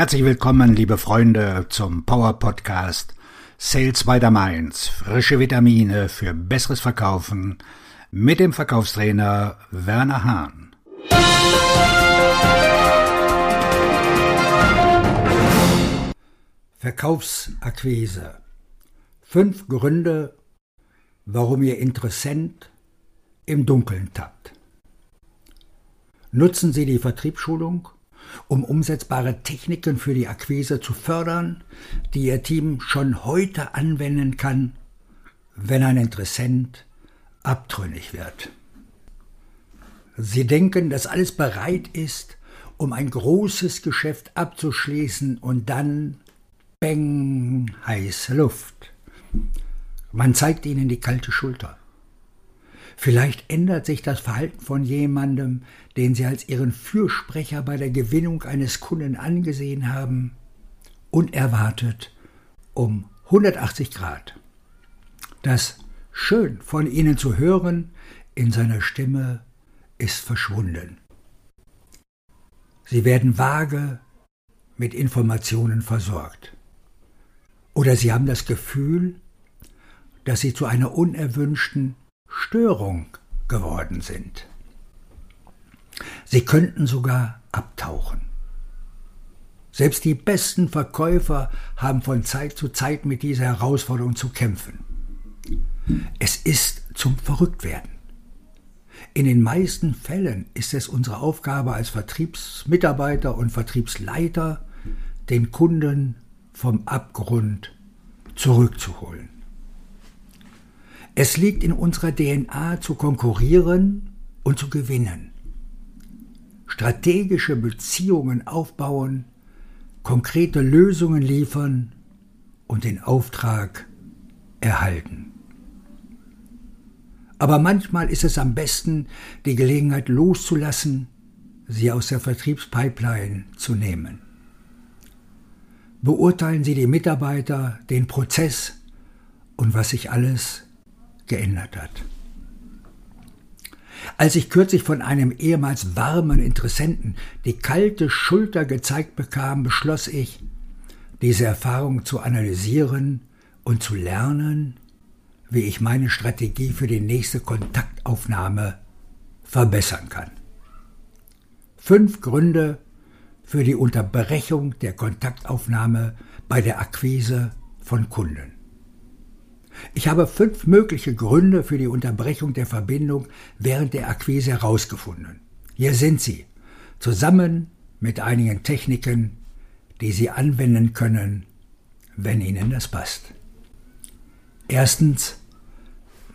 Herzlich willkommen, liebe Freunde, zum Power Podcast Sales by the Mainz. Frische Vitamine für besseres Verkaufen mit dem Verkaufstrainer Werner Hahn. Verkaufsakquise. Fünf Gründe, warum Ihr Interessent im Dunkeln tappt. Nutzen Sie die Vertriebsschulung, um umsetzbare Techniken für die Akquise zu fördern, die Ihr Team schon heute anwenden kann, wenn ein Interessent abtrünnig wird. Sie denken, dass alles bereit ist, um ein großes Geschäft abzuschließen und dann Beng, heiße Luft. Man zeigt ihnen die kalte Schulter. Vielleicht ändert sich das Verhalten von jemandem, den Sie als Ihren Fürsprecher bei der Gewinnung eines Kunden angesehen haben, unerwartet um 180 Grad. Das schön von Ihnen zu hören in seiner Stimme ist verschwunden. Sie werden vage mit Informationen versorgt. Oder Sie haben das Gefühl, dass Sie zu einer unerwünschten Störung geworden sind. Sie könnten sogar abtauchen. Selbst die besten Verkäufer haben von Zeit zu Zeit mit dieser Herausforderung zu kämpfen. Es ist zum Verrücktwerden. In den meisten Fällen ist es unsere Aufgabe als Vertriebsmitarbeiter und Vertriebsleiter, den Kunden vom Abgrund zurückzuholen. Es liegt in unserer DNA zu konkurrieren und zu gewinnen. Strategische Beziehungen aufbauen, konkrete Lösungen liefern und den Auftrag erhalten. Aber manchmal ist es am besten, die Gelegenheit loszulassen, sie aus der Vertriebspipeline zu nehmen. Beurteilen Sie die Mitarbeiter, den Prozess und was sich alles geändert hat. Als ich kürzlich von einem ehemals warmen Interessenten die kalte Schulter gezeigt bekam, beschloss ich, diese Erfahrung zu analysieren und zu lernen, wie ich meine Strategie für die nächste Kontaktaufnahme verbessern kann. Fünf Gründe für die Unterbrechung der Kontaktaufnahme bei der Akquise von Kunden. Ich habe fünf mögliche Gründe für die Unterbrechung der Verbindung während der Akquise herausgefunden. Hier sind sie, zusammen mit einigen Techniken, die Sie anwenden können, wenn Ihnen das passt. Erstens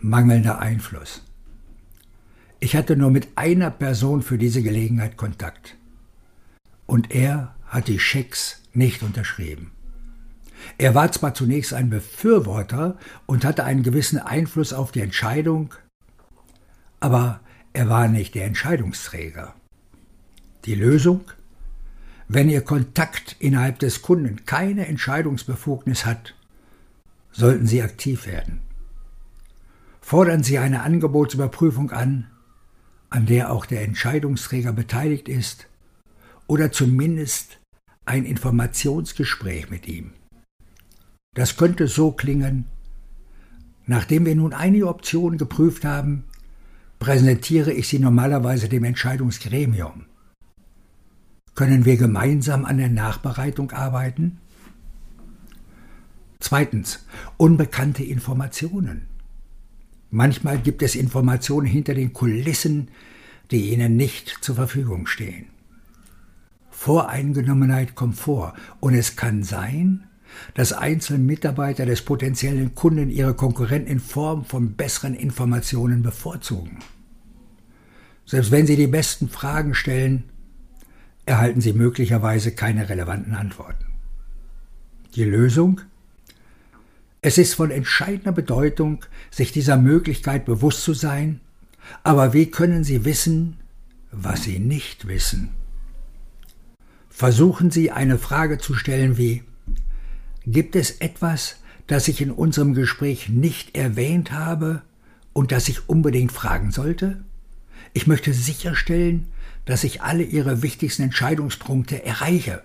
mangelnder Einfluss. Ich hatte nur mit einer Person für diese Gelegenheit Kontakt. Und er hat die Schecks nicht unterschrieben. Er war zwar zunächst ein Befürworter und hatte einen gewissen Einfluss auf die Entscheidung, aber er war nicht der Entscheidungsträger. Die Lösung? Wenn Ihr Kontakt innerhalb des Kunden keine Entscheidungsbefugnis hat, sollten Sie aktiv werden. Fordern Sie eine Angebotsüberprüfung an, an der auch der Entscheidungsträger beteiligt ist, oder zumindest ein Informationsgespräch mit ihm. Das könnte so klingen, nachdem wir nun einige Optionen geprüft haben, präsentiere ich sie normalerweise dem Entscheidungsgremium. Können wir gemeinsam an der Nachbereitung arbeiten? Zweitens, unbekannte Informationen. Manchmal gibt es Informationen hinter den Kulissen, die Ihnen nicht zur Verfügung stehen. Voreingenommenheit kommt vor und es kann sein, dass einzelne Mitarbeiter des potenziellen Kunden ihre Konkurrenten in Form von besseren Informationen bevorzugen. Selbst wenn sie die besten Fragen stellen, erhalten sie möglicherweise keine relevanten Antworten. Die Lösung? Es ist von entscheidender Bedeutung, sich dieser Möglichkeit bewusst zu sein, aber wie können Sie wissen, was Sie nicht wissen? Versuchen Sie eine Frage zu stellen wie Gibt es etwas, das ich in unserem Gespräch nicht erwähnt habe und das ich unbedingt fragen sollte? Ich möchte sicherstellen, dass ich alle Ihre wichtigsten Entscheidungspunkte erreiche.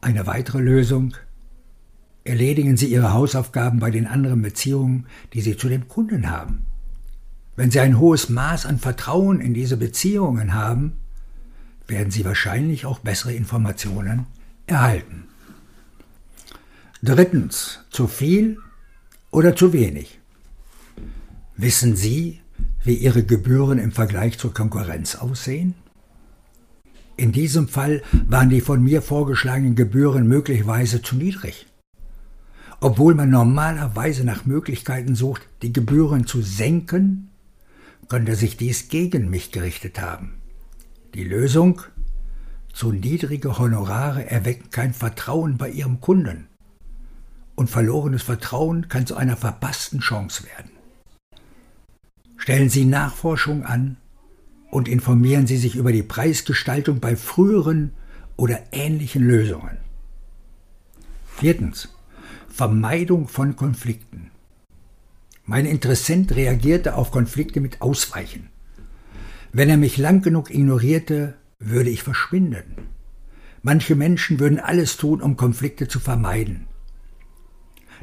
Eine weitere Lösung. Erledigen Sie Ihre Hausaufgaben bei den anderen Beziehungen, die Sie zu dem Kunden haben. Wenn Sie ein hohes Maß an Vertrauen in diese Beziehungen haben, werden Sie wahrscheinlich auch bessere Informationen erhalten. Drittens, zu viel oder zu wenig. Wissen Sie, wie Ihre Gebühren im Vergleich zur Konkurrenz aussehen? In diesem Fall waren die von mir vorgeschlagenen Gebühren möglicherweise zu niedrig. Obwohl man normalerweise nach Möglichkeiten sucht, die Gebühren zu senken, könnte sich dies gegen mich gerichtet haben. Die Lösung? Zu niedrige Honorare erwecken kein Vertrauen bei Ihrem Kunden. Und verlorenes Vertrauen kann zu einer verpassten Chance werden. Stellen Sie Nachforschung an und informieren Sie sich über die Preisgestaltung bei früheren oder ähnlichen Lösungen. Viertens. Vermeidung von Konflikten. Mein Interessent reagierte auf Konflikte mit Ausweichen. Wenn er mich lang genug ignorierte, würde ich verschwinden. Manche Menschen würden alles tun, um Konflikte zu vermeiden.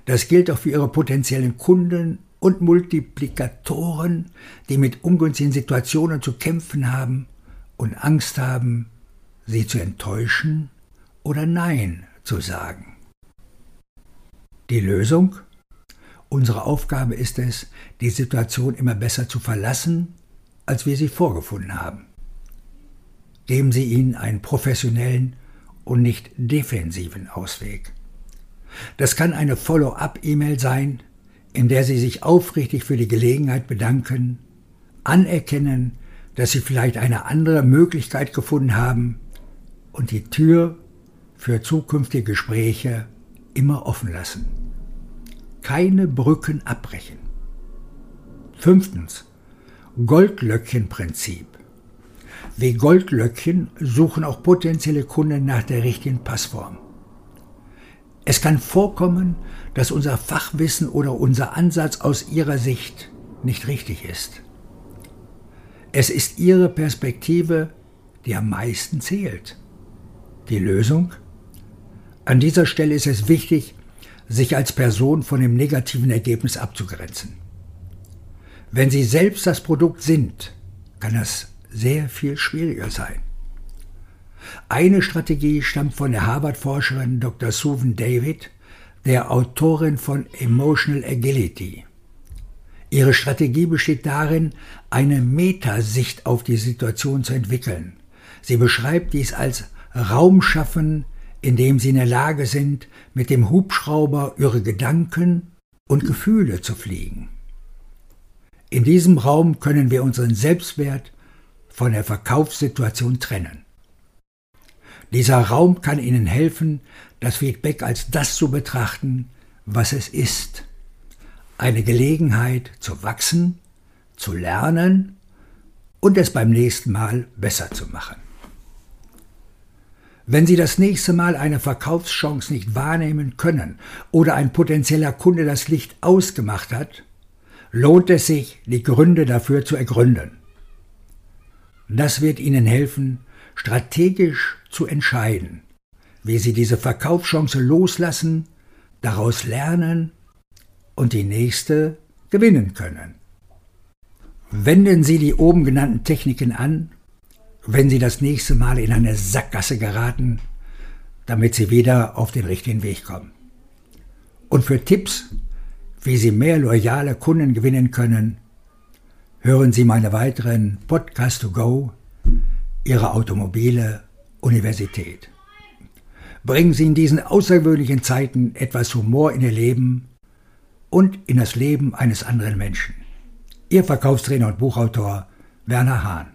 Das gilt auch für ihre potenziellen Kunden und Multiplikatoren, die mit ungünstigen Situationen zu kämpfen haben und Angst haben, sie zu enttäuschen oder Nein zu sagen. Die Lösung? Unsere Aufgabe ist es, die Situation immer besser zu verlassen, als wir sie vorgefunden haben. Geben Sie ihnen einen professionellen und nicht defensiven Ausweg. Das kann eine Follow-up-E-Mail sein, in der Sie sich aufrichtig für die Gelegenheit bedanken, anerkennen, dass Sie vielleicht eine andere Möglichkeit gefunden haben und die Tür für zukünftige Gespräche immer offen lassen keine Brücken abbrechen. Fünftens. Goldlöckchenprinzip. Wie Goldlöckchen suchen auch potenzielle Kunden nach der richtigen Passform. Es kann vorkommen, dass unser Fachwissen oder unser Ansatz aus ihrer Sicht nicht richtig ist. Es ist ihre Perspektive, die am meisten zählt. Die Lösung? An dieser Stelle ist es wichtig, sich als Person von dem negativen Ergebnis abzugrenzen. Wenn Sie selbst das Produkt sind, kann das sehr viel schwieriger sein. Eine Strategie stammt von der Harvard-Forscherin Dr. Susan David, der Autorin von Emotional Agility. Ihre Strategie besteht darin, eine Metasicht auf die Situation zu entwickeln. Sie beschreibt dies als Raum schaffen, indem sie in der Lage sind, mit dem Hubschrauber ihre Gedanken und Gefühle zu fliegen. In diesem Raum können wir unseren Selbstwert von der Verkaufssituation trennen. Dieser Raum kann Ihnen helfen, das Feedback als das zu betrachten, was es ist. Eine Gelegenheit zu wachsen, zu lernen und es beim nächsten Mal besser zu machen. Wenn Sie das nächste Mal eine Verkaufschance nicht wahrnehmen können oder ein potenzieller Kunde das Licht ausgemacht hat, lohnt es sich, die Gründe dafür zu ergründen. Das wird Ihnen helfen, strategisch zu entscheiden, wie Sie diese Verkaufschance loslassen, daraus lernen und die nächste gewinnen können. Wenden Sie die oben genannten Techniken an wenn Sie das nächste Mal in eine Sackgasse geraten, damit Sie wieder auf den richtigen Weg kommen. Und für Tipps, wie Sie mehr loyale Kunden gewinnen können, hören Sie meine weiteren Podcast to Go, Ihre automobile Universität. Bringen Sie in diesen außergewöhnlichen Zeiten etwas Humor in Ihr Leben und in das Leben eines anderen Menschen. Ihr Verkaufstrainer und Buchautor Werner Hahn.